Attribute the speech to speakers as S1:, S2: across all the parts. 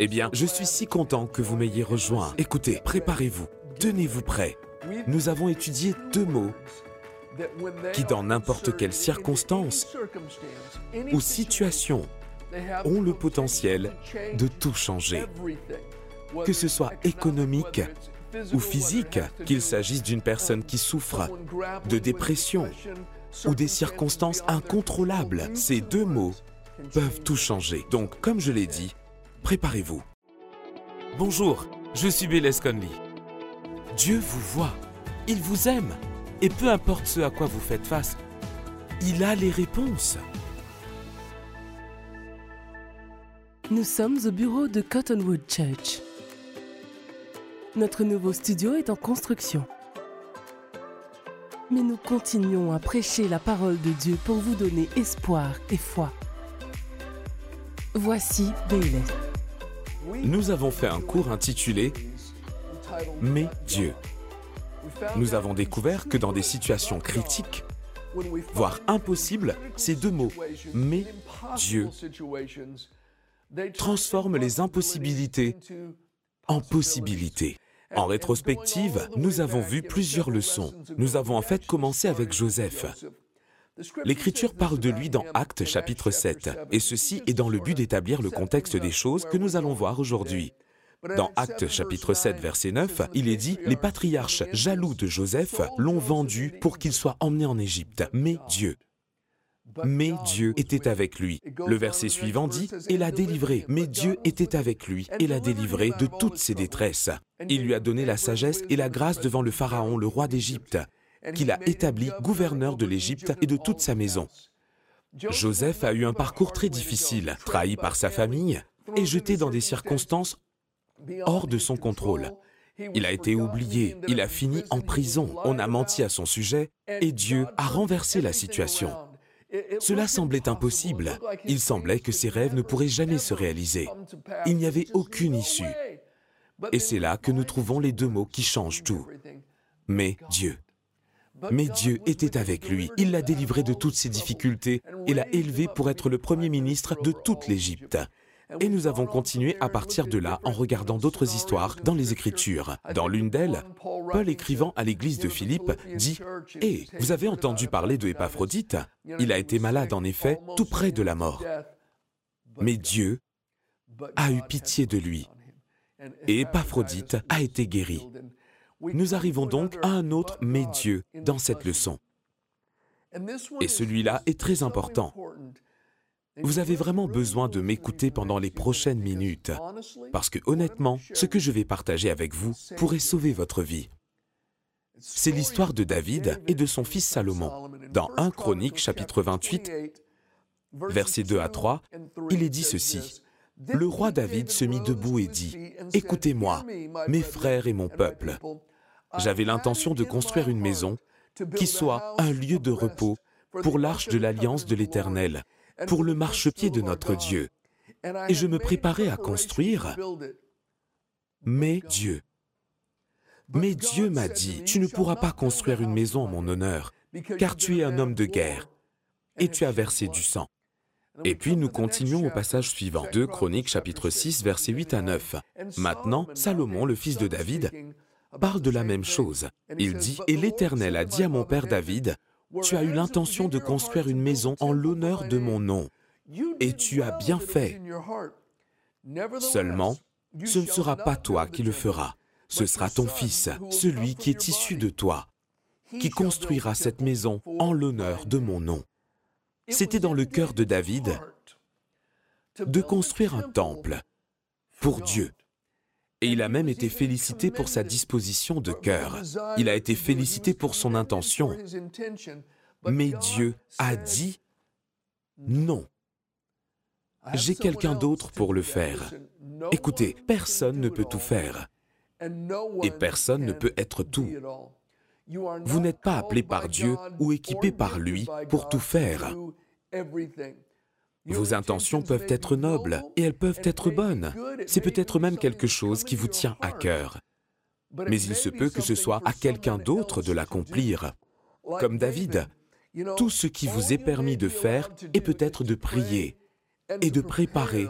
S1: Eh bien, je suis si content que vous m'ayez rejoint. Écoutez, préparez-vous, tenez-vous prêts. Nous avons étudié deux mots qui, dans n'importe quelle circonstance ou situation, ont le potentiel de tout changer. Que ce soit économique ou physique, qu'il s'agisse d'une personne qui souffre de dépression ou des circonstances incontrôlables, ces deux mots peuvent tout changer. Donc, comme je l'ai dit, préparez-vous. Bonjour, je suis Bélez Conley. Dieu vous voit, il vous aime, et peu importe ce à quoi vous faites face, il a les réponses.
S2: Nous sommes au bureau de Cottonwood Church. Notre nouveau studio est en construction. Mais nous continuons à prêcher la parole de Dieu pour vous donner espoir et foi. Voici Bailey.
S1: Nous avons fait un cours intitulé Mais Dieu. Nous avons découvert que dans des situations critiques, voire impossibles, ces deux mots, mais Dieu, transforment les impossibilités en possibilités. En rétrospective, nous avons vu plusieurs leçons. Nous avons en fait commencé avec Joseph. L'Écriture parle de lui dans Actes chapitre 7, et ceci est dans le but d'établir le contexte des choses que nous allons voir aujourd'hui. Dans Actes chapitre 7, verset 9, il est dit, Les patriarches jaloux de Joseph l'ont vendu pour qu'il soit emmené en Égypte. Mais Dieu, mais Dieu était avec lui. Le verset suivant dit, et l'a délivré. Mais Dieu était avec lui et l'a délivré de toutes ses détresses. Il lui a donné la sagesse et la grâce devant le Pharaon, le roi d'Égypte, qu'il a établi gouverneur de l'Égypte et de toute sa maison. Joseph a eu un parcours très difficile, trahi par sa famille et jeté dans des circonstances hors de son contrôle. Il a été oublié, il a fini en prison, on a menti à son sujet et Dieu a renversé la situation. Cela semblait impossible. Il semblait que ses rêves ne pourraient jamais se réaliser. Il n'y avait aucune issue. Et c'est là que nous trouvons les deux mots qui changent tout. Mais Dieu. Mais Dieu était avec lui. Il l'a délivré de toutes ses difficultés et l'a élevé pour être le premier ministre de toute l'Égypte. Et nous avons continué à partir de là en regardant d'autres histoires dans les Écritures. Dans l'une d'elles, Paul écrivant à l'église de Philippe dit ⁇ Hé, vous avez entendu parler de Épaphrodite? Il a été malade en effet, tout près de la mort. Mais Dieu a eu pitié de lui. Et Épaphrodite a été guéri. Nous arrivons donc à un autre mais Dieu dans cette leçon. Et celui-là est très important. Vous avez vraiment besoin de m'écouter pendant les prochaines minutes, parce que honnêtement, ce que je vais partager avec vous pourrait sauver votre vie. C'est l'histoire de David et de son fils Salomon. Dans 1 Chronique chapitre 28, versets 2 à 3, il est dit ceci. Le roi David se mit debout et dit, Écoutez-moi, mes frères et mon peuple. J'avais l'intention de construire une maison qui soit un lieu de repos pour l'arche de l'alliance de l'Éternel pour le marchepied de notre Dieu. Et je me préparais à construire. Mais Dieu, mais Dieu m'a dit, tu ne pourras pas construire une maison en mon honneur, car tu es un homme de guerre, et tu as versé du sang. Et puis nous continuons au passage suivant, 2 Chroniques chapitre 6 versets 8 à 9. Maintenant, Salomon, le fils de David, parle de la même chose. Il dit, Et l'Éternel a dit à mon père David, tu as eu l'intention de construire une maison en l'honneur de mon nom, et tu as bien fait. Seulement, ce ne sera pas toi qui le feras, ce sera ton fils, celui qui est issu de toi, qui construira cette maison en l'honneur de mon nom. C'était dans le cœur de David de construire un temple pour Dieu. Et il a même été félicité pour sa disposition de cœur. Il a été félicité pour son intention. Mais Dieu a dit non. J'ai quelqu'un d'autre pour le faire. Écoutez, personne ne peut tout faire. Et personne ne peut être tout. Vous n'êtes pas appelé par Dieu ou équipé par lui pour tout faire. Vos intentions peuvent être nobles et elles peuvent être bonnes. C'est peut-être même quelque chose qui vous tient à cœur. Mais il se peut que ce soit à quelqu'un d'autre de l'accomplir. Comme David, tout ce qui vous est permis de faire est peut-être de prier et de préparer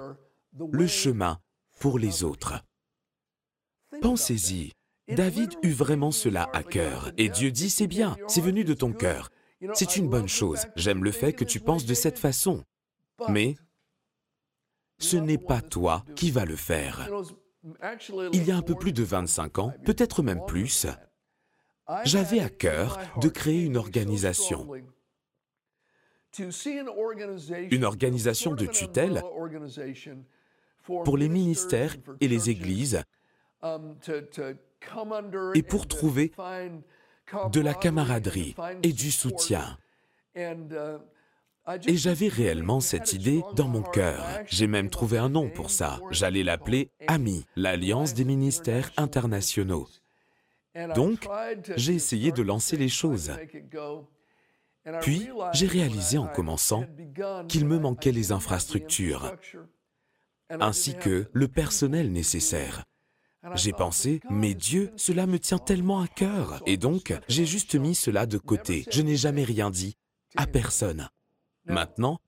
S1: le chemin pour les autres. Pensez-y, David eut vraiment cela à cœur, et Dieu dit, c'est bien, c'est venu de ton cœur. C'est une bonne chose, j'aime le fait que tu penses de cette façon. Mais ce n'est pas toi qui vas le faire. Il y a un peu plus de 25 ans, peut-être même plus, j'avais à cœur de créer une organisation. Une organisation de tutelle pour les ministères et les églises et pour trouver de la camaraderie et du soutien. Et j'avais réellement cette idée dans mon cœur. J'ai même trouvé un nom pour ça. J'allais l'appeler AMI, l'Alliance des ministères internationaux. Donc, j'ai essayé de lancer les choses. Puis, j'ai réalisé en commençant qu'il me manquait les infrastructures, ainsi que le personnel nécessaire. J'ai pensé, mais Dieu, cela me tient tellement à cœur. Et donc, j'ai juste mis cela de côté. Je n'ai jamais rien dit à personne. Maintenant,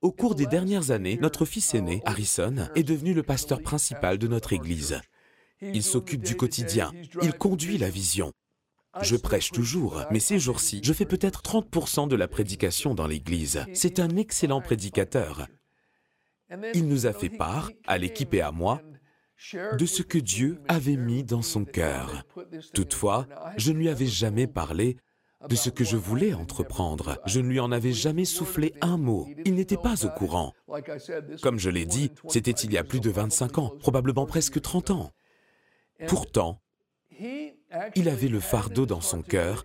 S1: au cours des dernières années, notre fils aîné, Harrison, est devenu le pasteur principal de notre Église. Il s'occupe du quotidien, il conduit la vision. Je prêche toujours, mais ces jours-ci, je fais peut-être 30% de la prédication dans l'Église. C'est un excellent prédicateur. Il nous a fait part, à l'équipe et à moi, de ce que Dieu avait mis dans son cœur. Toutefois, je ne lui avais jamais parlé de ce que je voulais entreprendre. Je ne lui en avais jamais soufflé un mot. Il n'était pas au courant. Comme je l'ai dit, c'était il y a plus de 25 ans, probablement presque 30 ans. Pourtant, il avait le fardeau dans son cœur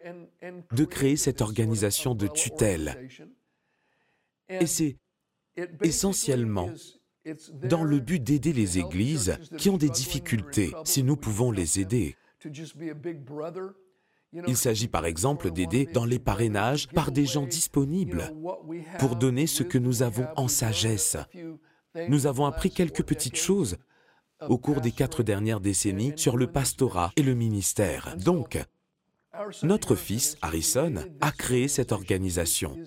S1: de créer cette organisation de tutelle. Et c'est essentiellement dans le but d'aider les églises qui ont des difficultés, si nous pouvons les aider. Il s'agit par exemple d'aider dans les parrainages par des gens disponibles pour donner ce que nous avons en sagesse. Nous avons appris quelques petites choses au cours des quatre dernières décennies sur le pastorat et le ministère. Donc, notre fils, Harrison, a créé cette organisation.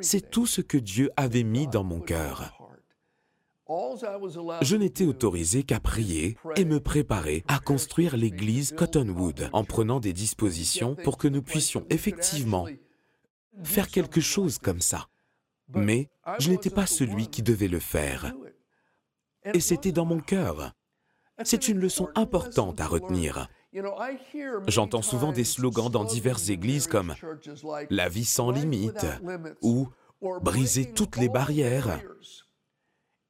S1: C'est tout ce que Dieu avait mis dans mon cœur. Je n'étais autorisé qu'à prier et me préparer à construire l'église Cottonwood en prenant des dispositions pour que nous puissions effectivement faire quelque chose comme ça. Mais je n'étais pas celui qui devait le faire. Et c'était dans mon cœur. C'est une leçon importante à retenir. J'entends souvent des slogans dans diverses églises comme ⁇ La vie sans limite ⁇ ou ⁇ Briser toutes les barrières ⁇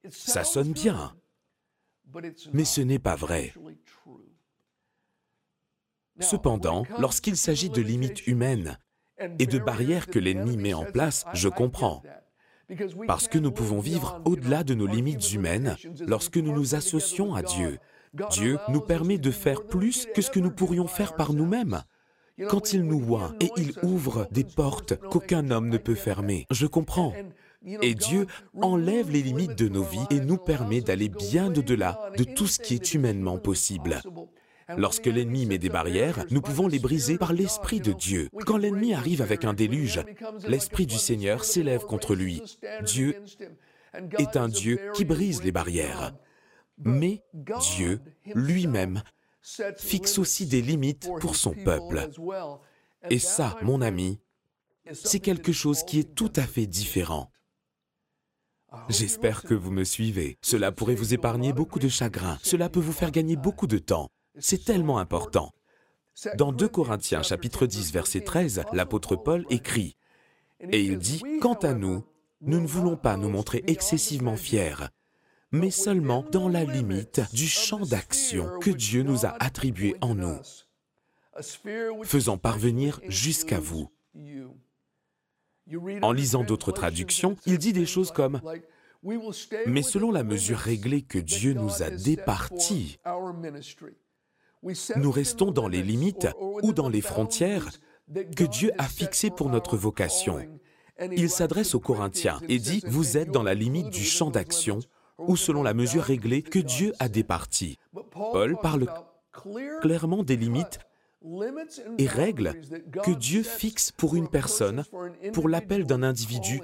S1: Ça sonne bien, mais ce n'est pas vrai. Cependant, lorsqu'il s'agit de limites humaines et de barrières que l'ennemi met en place, je comprends. Parce que nous pouvons vivre au-delà de nos limites humaines lorsque nous nous associons à Dieu Dieu nous permet de faire plus que ce que nous pourrions faire par nous-mêmes. Quand il nous voit et il ouvre des portes qu'aucun homme ne peut fermer, je comprends. Et Dieu enlève les limites de nos vies et nous permet d'aller bien au-delà de tout ce qui est humainement possible. Lorsque l'ennemi met des barrières, nous pouvons les briser par l'Esprit de Dieu. Quand l'ennemi arrive avec un déluge, l'Esprit du Seigneur s'élève contre lui. Dieu est un Dieu qui brise les barrières. Mais Dieu lui-même fixe aussi des limites pour son peuple. Et ça, mon ami, c'est quelque chose qui est tout à fait différent. J'espère que vous me suivez. Cela pourrait vous épargner beaucoup de chagrin. Cela peut vous faire gagner beaucoup de temps. C'est tellement important. Dans 2 Corinthiens chapitre 10 verset 13, l'apôtre Paul écrit, et il dit, Quant à nous, nous ne voulons pas nous montrer excessivement fiers, mais seulement dans la limite du champ d'action que Dieu nous a attribué en nous, faisant parvenir jusqu'à vous. En lisant d'autres traductions, il dit des choses comme ⁇ Mais selon la mesure réglée que Dieu nous a départie, nous restons dans les limites ou dans les frontières que Dieu a fixées pour notre vocation. Il s'adresse aux Corinthiens et dit ⁇ Vous êtes dans la limite du champ d'action ou selon la mesure réglée que Dieu a départie. Paul parle clairement des limites et règles que Dieu fixe pour une personne, pour l'appel d'un individu,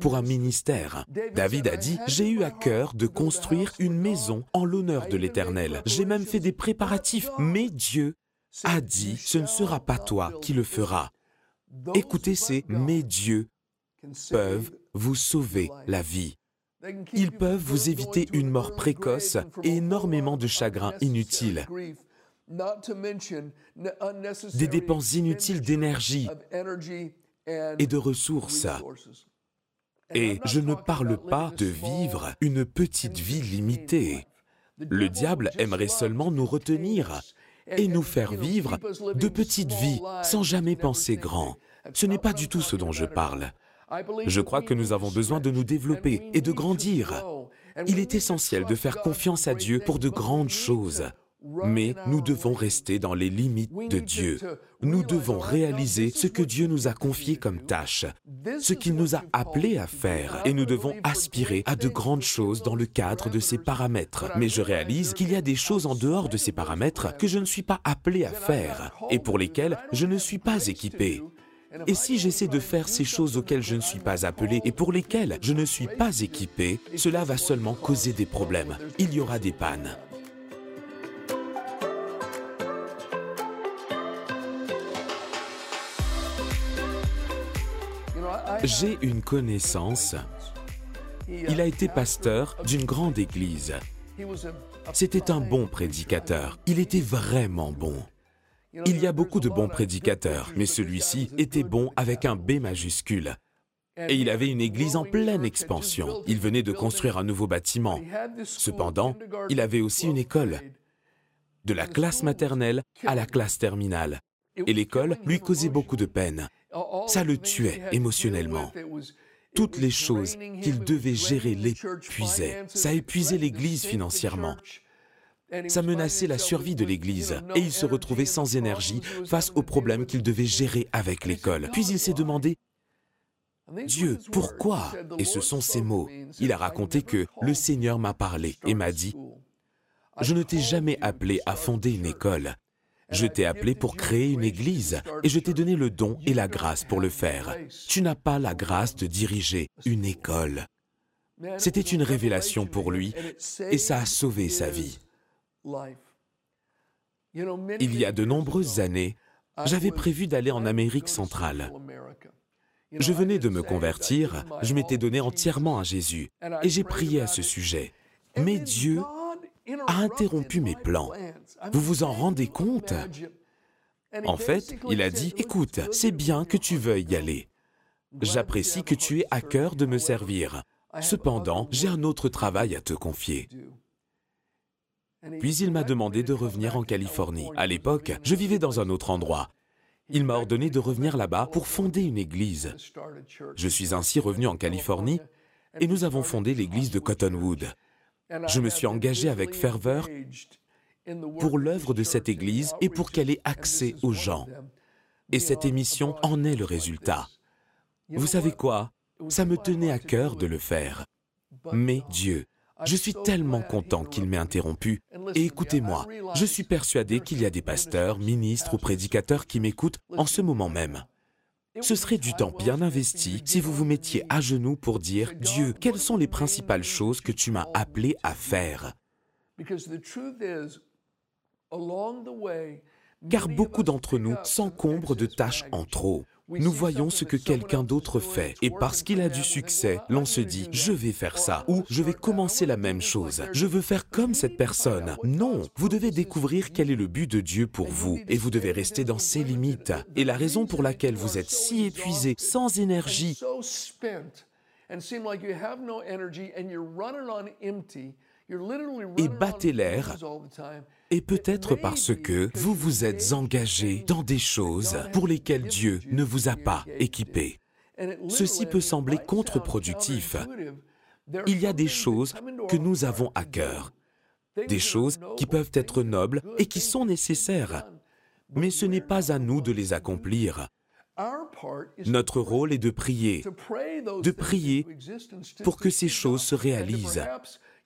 S1: pour un ministère. David a dit, j'ai eu à cœur de construire une maison en l'honneur de l'Éternel. J'ai même fait des préparatifs, mais Dieu a dit, ce ne sera pas toi qui le feras. Écoutez ces mais Dieu peuvent vous sauver la vie. Ils peuvent vous éviter une mort précoce et énormément de chagrin inutile, des dépenses inutiles d'énergie et de ressources. Et je ne parle pas de vivre une petite vie limitée. Le diable aimerait seulement nous retenir et nous faire vivre de petites vies sans jamais penser grand. Ce n'est pas du tout ce dont je parle. Je crois que nous avons besoin de nous développer et de grandir. Il est essentiel de faire confiance à Dieu pour de grandes choses. Mais nous devons rester dans les limites de Dieu. Nous devons réaliser ce que Dieu nous a confié comme tâche, ce qu'il nous a appelés à faire, et nous devons aspirer à de grandes choses dans le cadre de ces paramètres. Mais je réalise qu'il y a des choses en dehors de ces paramètres que je ne suis pas appelé à faire, et pour lesquelles je ne suis pas équipé. Et si j'essaie de faire ces choses auxquelles je ne suis pas appelé et pour lesquelles je ne suis pas équipé, cela va seulement causer des problèmes. Il y aura des pannes. J'ai une connaissance. Il a été pasteur d'une grande église. C'était un bon prédicateur. Il était vraiment bon. Il y a beaucoup de bons prédicateurs, mais celui-ci était bon avec un B majuscule. Et il avait une église en pleine expansion. Il venait de construire un nouveau bâtiment. Cependant, il avait aussi une école, de la classe maternelle à la classe terminale. Et l'école lui causait beaucoup de peine. Ça le tuait émotionnellement. Toutes les choses qu'il devait gérer l'épuisaient. Ça épuisait l'Église financièrement. Ça menaçait la survie de l'Église et il se retrouvait sans énergie face aux problèmes qu'il devait gérer avec l'école. Puis il s'est demandé, Dieu, pourquoi? Et ce sont ces mots. Il a raconté que le Seigneur m'a parlé et m'a dit, je ne t'ai jamais appelé à fonder une école. Je t'ai appelé pour créer une église et je t'ai donné le don et la grâce pour le faire. Tu n'as pas la grâce de diriger une école. C'était une révélation pour lui et ça a sauvé sa vie. Il y a de nombreuses années, j'avais prévu d'aller en Amérique centrale. Je venais de me convertir, je m'étais donné entièrement à Jésus et j'ai prié à ce sujet. Mais Dieu a interrompu mes plans. Vous vous en rendez compte? En fait, il a dit, écoute, c'est bien que tu veuilles y aller. J'apprécie que tu aies à cœur de me servir. Cependant, j'ai un autre travail à te confier. Puis il m'a demandé de revenir en Californie. À l'époque, je vivais dans un autre endroit. Il m'a ordonné de revenir là-bas pour fonder une église. Je suis ainsi revenu en Californie et nous avons fondé l'église de Cottonwood. Je me suis engagé avec ferveur pour l'œuvre de cette Église et pour qu'elle ait accès aux gens. Et cette émission en est le résultat. Vous savez quoi? Ça me tenait à cœur de le faire. Mais Dieu, je suis tellement content qu'il m'ait interrompu. Et écoutez-moi, je suis persuadé qu'il y a des pasteurs, ministres ou prédicateurs qui m'écoutent en ce moment même. Ce serait du temps bien investi si vous vous mettiez à genoux pour dire, Dieu, quelles sont les principales choses que tu m'as appelé à faire? Car beaucoup d'entre nous s'encombrent de tâches en trop. Nous voyons ce que quelqu'un d'autre fait et parce qu'il a du succès, l'on se dit ⁇ je vais faire ça ⁇ ou ⁇ je vais commencer la même chose ⁇ je veux faire comme cette personne. Non, vous devez découvrir quel est le but de Dieu pour vous et vous devez rester dans ses limites. Et la raison pour laquelle vous êtes si épuisé, sans énergie, et battez l'air et peut-être parce que vous vous êtes engagé dans des choses pour lesquelles Dieu ne vous a pas équipé. Ceci peut sembler contre-productif. Il y a des choses que nous avons à cœur, des choses qui peuvent être nobles et qui sont nécessaires, mais ce n'est pas à nous de les accomplir. Notre rôle est de prier, de prier pour que ces choses se réalisent.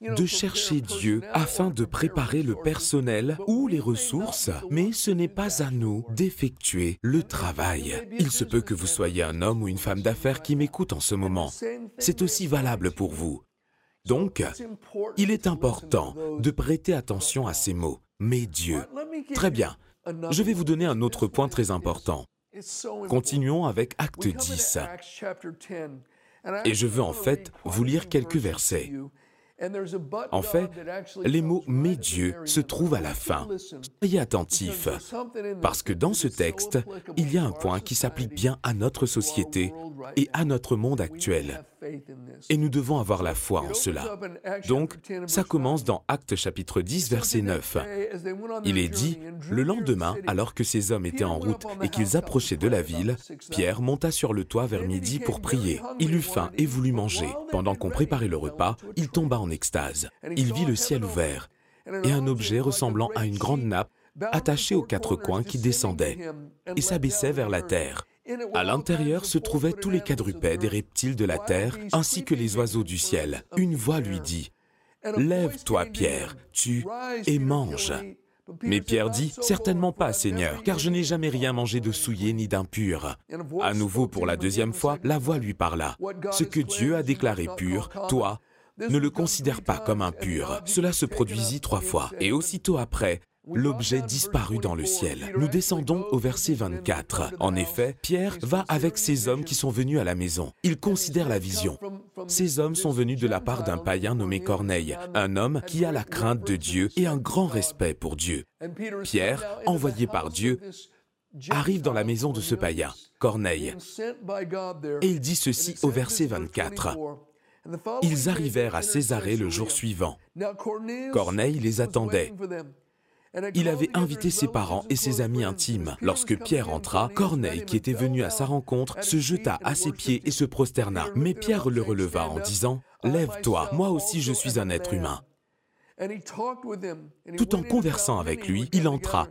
S1: De chercher Dieu afin de préparer le personnel ou les ressources, mais ce n'est pas à nous d'effectuer le travail. Il se peut que vous soyez un homme ou une femme d'affaires qui m'écoute en ce moment. C'est aussi valable pour vous. Donc, il est important de prêter attention à ces mots. Mais Dieu. Très bien. Je vais vous donner un autre point très important. Continuons avec Acte 10. Et je veux en fait vous lire quelques versets. En fait, les mots « mais Dieu » se trouvent à la fin. Soyez attentifs, parce que dans ce texte, il y a un point qui s'applique bien à notre société et à notre monde actuel. Et nous devons avoir la foi en cela. Donc, ça commence dans Actes chapitre 10, verset 9. Il est dit, le lendemain, alors que ces hommes étaient en route et qu'ils approchaient de la ville, Pierre monta sur le toit vers midi pour prier. Il eut faim et voulut manger. Pendant qu'on préparait le repas, il tomba en extase. Il vit le ciel ouvert et un objet ressemblant à une grande nappe attaché aux quatre coins qui descendait et s'abaissait vers la terre. À l'intérieur se trouvaient tous les quadrupèdes et reptiles de la terre, ainsi que les oiseaux du ciel. Une voix lui dit, Lève-toi, Pierre, tue et mange. Mais Pierre dit, Certainement pas, Seigneur, car je n'ai jamais rien mangé de souillé ni d'impur. À nouveau, pour la deuxième fois, la voix lui parla. Ce que Dieu a déclaré pur, toi, ne le considère pas comme impur. Cela se produisit trois fois. Et aussitôt après, l'objet disparut dans le ciel. Nous descendons au verset 24. En effet, Pierre va avec ces hommes qui sont venus à la maison. Il considère la vision. Ces hommes sont venus de la part d'un païen nommé Corneille, un homme qui a la crainte de Dieu et un grand respect pour Dieu. Pierre, envoyé par Dieu, arrive dans la maison de ce païen, Corneille, et il dit ceci au verset 24. Ils arrivèrent à Césarée le jour suivant. Corneille les attendait. Il avait invité ses parents et ses amis intimes. Lorsque Pierre entra, Corneille, qui était venu à sa rencontre, se jeta à ses pieds et se prosterna. Mais Pierre le releva en disant, Lève-toi, moi aussi je suis un être humain. Tout en conversant avec lui, il entra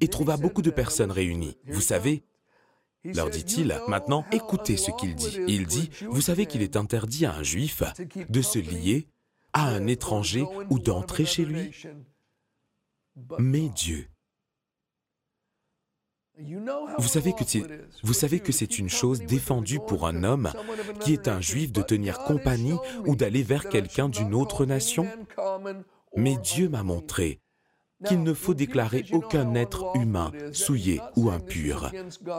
S1: et trouva beaucoup de personnes réunies. Vous savez, leur dit-il, maintenant écoutez ce qu'il dit. Il dit, vous savez qu'il est interdit à un juif de se lier à un étranger ou d'entrer chez lui? Mais Dieu. Vous savez, que vous savez que c'est une chose défendue pour un homme qui est un juif de tenir compagnie ou d'aller vers quelqu'un d'une autre nation. Mais Dieu m'a montré qu'il ne faut déclarer aucun être humain souillé ou impur.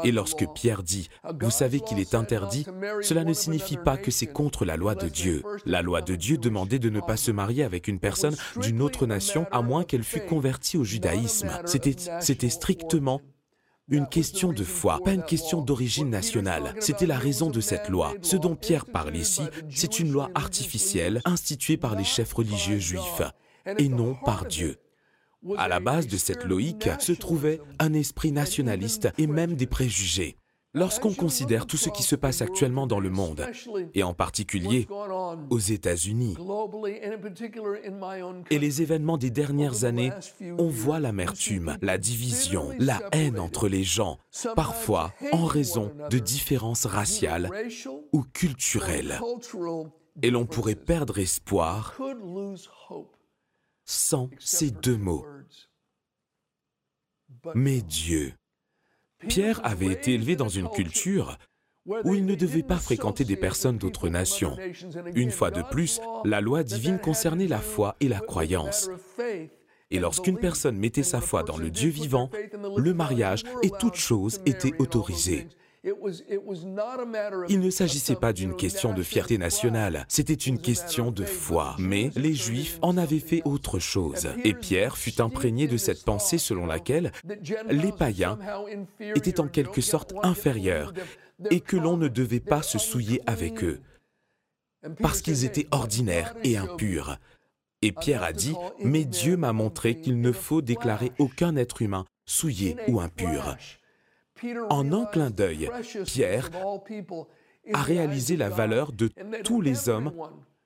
S1: Et lorsque Pierre dit ⁇ Vous savez qu'il est interdit ⁇ cela ne signifie pas que c'est contre la loi de Dieu. La loi de Dieu demandait de ne pas se marier avec une personne d'une autre nation à moins qu'elle fût convertie au judaïsme. C'était strictement une question de foi, pas une question d'origine nationale. C'était la raison de cette loi. Ce dont Pierre parle ici, c'est une loi artificielle instituée par les chefs religieux juifs et non par Dieu. À la base de cette loïque se trouvait un esprit nationaliste et même des préjugés. Lorsqu'on considère tout ce qui se passe actuellement dans le monde, et en particulier aux États-Unis, et les événements des dernières années, on voit l'amertume, la division, la haine entre les gens, parfois en raison de différences raciales ou culturelles. Et l'on pourrait perdre espoir sans ces deux mots. Mais Dieu. Pierre avait été élevé dans une culture où il ne devait pas fréquenter des personnes d'autres nations. Une fois de plus, la loi divine concernait la foi et la croyance. Et lorsqu'une personne mettait sa foi dans le Dieu vivant, le mariage et toute chose étaient autorisées. Il ne s'agissait pas d'une question de fierté nationale, c'était une question de foi. Mais les Juifs en avaient fait autre chose. Et Pierre fut imprégné de cette pensée selon laquelle les païens étaient en quelque sorte inférieurs et que l'on ne devait pas se souiller avec eux, parce qu'ils étaient ordinaires et impurs. Et Pierre a dit, Mais Dieu m'a montré qu'il ne faut déclarer aucun être humain souillé ou impur. En un clin d'œil, Pierre a réalisé la valeur de tous les hommes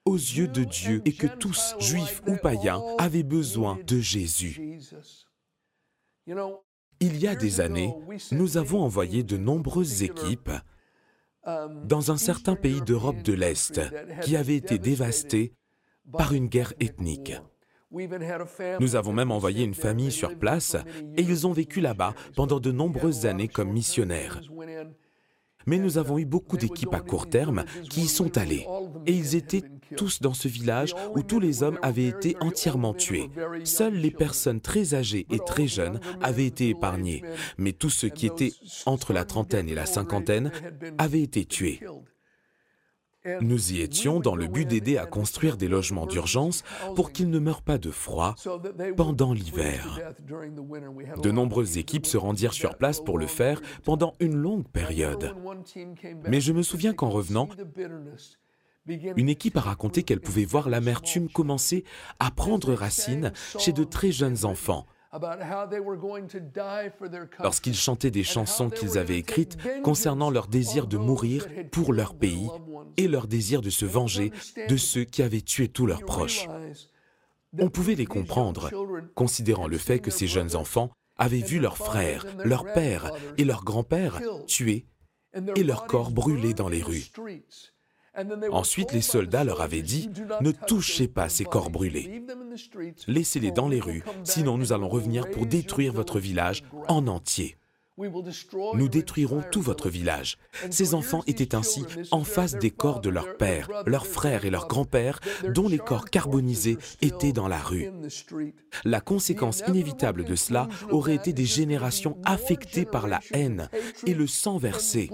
S1: aux yeux de Dieu et que tous, juifs ou païens, avaient besoin de Jésus. Il y a des années, nous avons envoyé de nombreuses équipes dans un certain pays d'Europe de l'Est qui avait été dévasté par une guerre ethnique. Nous avons même envoyé une famille sur place et ils ont vécu là-bas pendant de nombreuses années comme missionnaires. Mais nous avons eu beaucoup d'équipes à court terme qui y sont allées. Et ils étaient tous dans ce village où tous les hommes avaient été entièrement tués. Seules les personnes très âgées et très jeunes avaient été épargnées. Mais tous ceux qui étaient entre la trentaine et la cinquantaine avaient été tués. Nous y étions dans le but d'aider à construire des logements d'urgence pour qu'ils ne meurent pas de froid pendant l'hiver. De nombreuses équipes se rendirent sur place pour le faire pendant une longue période. Mais je me souviens qu'en revenant, une équipe a raconté qu'elle pouvait voir l'amertume commencer à prendre racine chez de très jeunes enfants lorsqu'ils chantaient des chansons qu'ils avaient écrites concernant leur désir de mourir pour leur pays et leur désir de se venger de ceux qui avaient tué tous leurs proches. On pouvait les comprendre, considérant le fait que ces jeunes enfants avaient vu leurs frères, leurs pères et leurs grands-pères tués et leurs corps brûlés dans les rues. Ensuite, les soldats leur avaient dit, ne touchez pas ces corps brûlés. Laissez-les dans les rues, sinon nous allons revenir pour détruire votre village en entier. Nous détruirons tout votre village. Ces enfants étaient ainsi en face des corps de leurs pères, leurs frères et leurs grands-pères, dont les corps carbonisés étaient dans la rue. La conséquence inévitable de cela aurait été des générations affectées par la haine et le sang versé.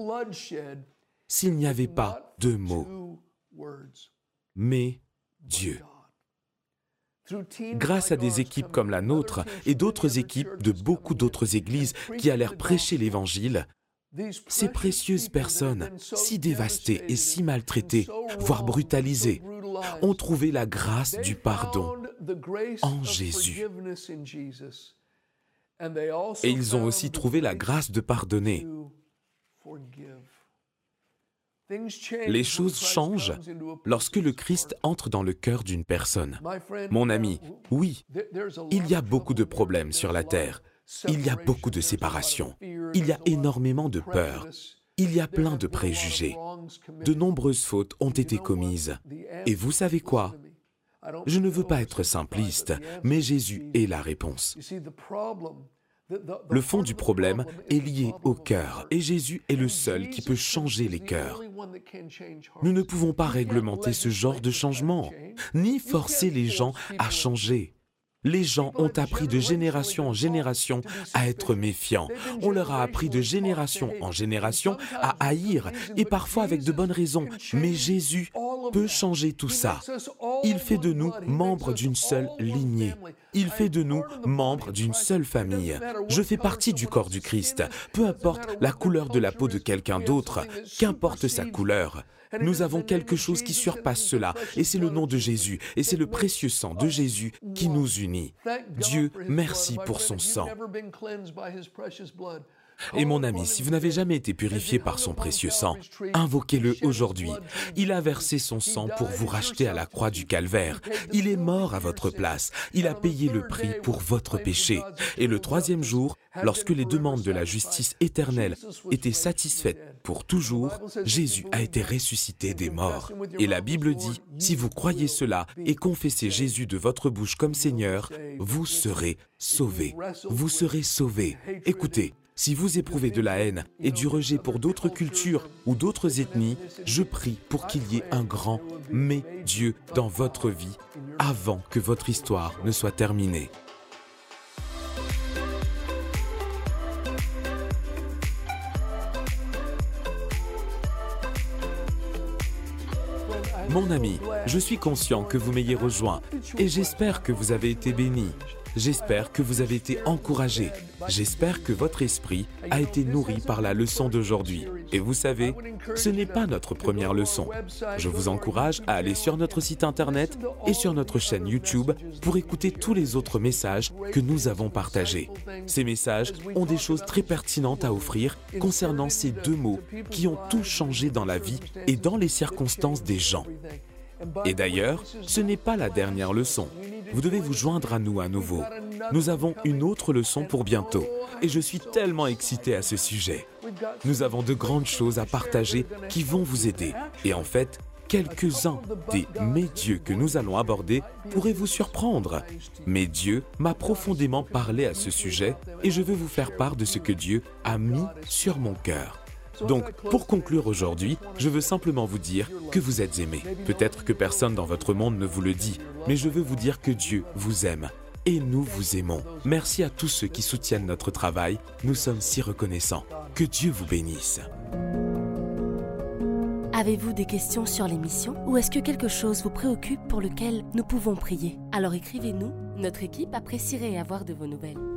S1: s'il n'y avait pas deux mots, mais Dieu. Grâce à des équipes comme la nôtre et d'autres équipes de beaucoup d'autres églises qui allèrent prêcher l'Évangile, ces précieuses personnes, si dévastées et si maltraitées, voire brutalisées, ont trouvé la grâce du pardon en Jésus. Et ils ont aussi trouvé la grâce de pardonner. Les choses changent lorsque le Christ entre dans le cœur d'une personne. Mon ami, oui, il y a beaucoup de problèmes sur la terre. Il y a beaucoup de séparation. Il y a énormément de peur. Il y a plein de préjugés. De nombreuses fautes ont été commises. Et vous savez quoi? Je ne veux pas être simpliste, mais Jésus est la réponse. Le fond du problème est lié au cœur et Jésus est le seul qui peut changer les cœurs. Nous ne pouvons pas réglementer ce genre de changement, ni forcer les gens à changer. Les gens ont appris de génération en génération à être méfiants. On leur a appris de génération en génération à haïr, et parfois avec de bonnes raisons. Mais Jésus peut changer tout ça. Il fait de nous membres d'une seule lignée. Il fait de nous membres d'une seule famille. Je fais partie du corps du Christ. Peu importe la couleur de la peau de quelqu'un d'autre, qu'importe sa couleur. Nous avons quelque chose qui surpasse cela, et c'est le nom de Jésus, et c'est le précieux sang de Jésus qui nous unit. Dieu, merci pour son sang. Et mon ami, si vous n'avez jamais été purifié par son précieux sang, invoquez-le aujourd'hui. Il a versé son sang pour vous racheter à la croix du calvaire. Il est mort à votre place. Il a payé le prix pour votre péché. Et le troisième jour, lorsque les demandes de la justice éternelle étaient satisfaites pour toujours, Jésus a été ressuscité des morts. Et la Bible dit, si vous croyez cela et confessez Jésus de votre bouche comme Seigneur, vous serez sauvés. Vous serez sauvés. Écoutez, si vous éprouvez de la haine et du rejet pour d'autres cultures ou d'autres ethnies, je prie pour qu'il y ait un grand mais Dieu dans votre vie avant que votre histoire ne soit terminée. Mon ami, je suis conscient que vous m'ayez rejoint et j'espère que vous avez été béni. J'espère que vous avez été encouragé. J'espère que votre esprit a été nourri par la leçon d'aujourd'hui. Et vous savez, ce n'est pas notre première leçon. Je vous encourage à aller sur notre site internet et sur notre chaîne YouTube pour écouter tous les autres messages que nous avons partagés. Ces messages ont des choses très pertinentes à offrir concernant ces deux mots qui ont tout changé dans la vie et dans les circonstances des gens. Et d'ailleurs, ce n'est pas la dernière leçon. Vous devez vous joindre à nous à nouveau. Nous avons une autre leçon pour bientôt. Et je suis tellement excité à ce sujet. Nous avons de grandes choses à partager qui vont vous aider. Et en fait,
S3: quelques-uns des mes dieux que nous allons aborder pourraient vous surprendre. Mais Dieu m'a profondément parlé à ce sujet et je veux vous faire part de ce que Dieu a mis sur mon cœur. Donc, pour conclure aujourd'hui, je veux simplement vous dire que vous êtes aimé. Peut-être que personne dans votre monde ne vous le dit, mais je veux vous dire que Dieu vous aime. Et nous vous aimons. Merci à tous ceux qui soutiennent notre travail. Nous sommes si reconnaissants. Que Dieu vous bénisse.
S2: Avez-vous des questions sur l'émission ou est-ce que quelque chose vous préoccupe pour lequel nous pouvons prier? Alors écrivez-nous, notre équipe apprécierait avoir de vos nouvelles.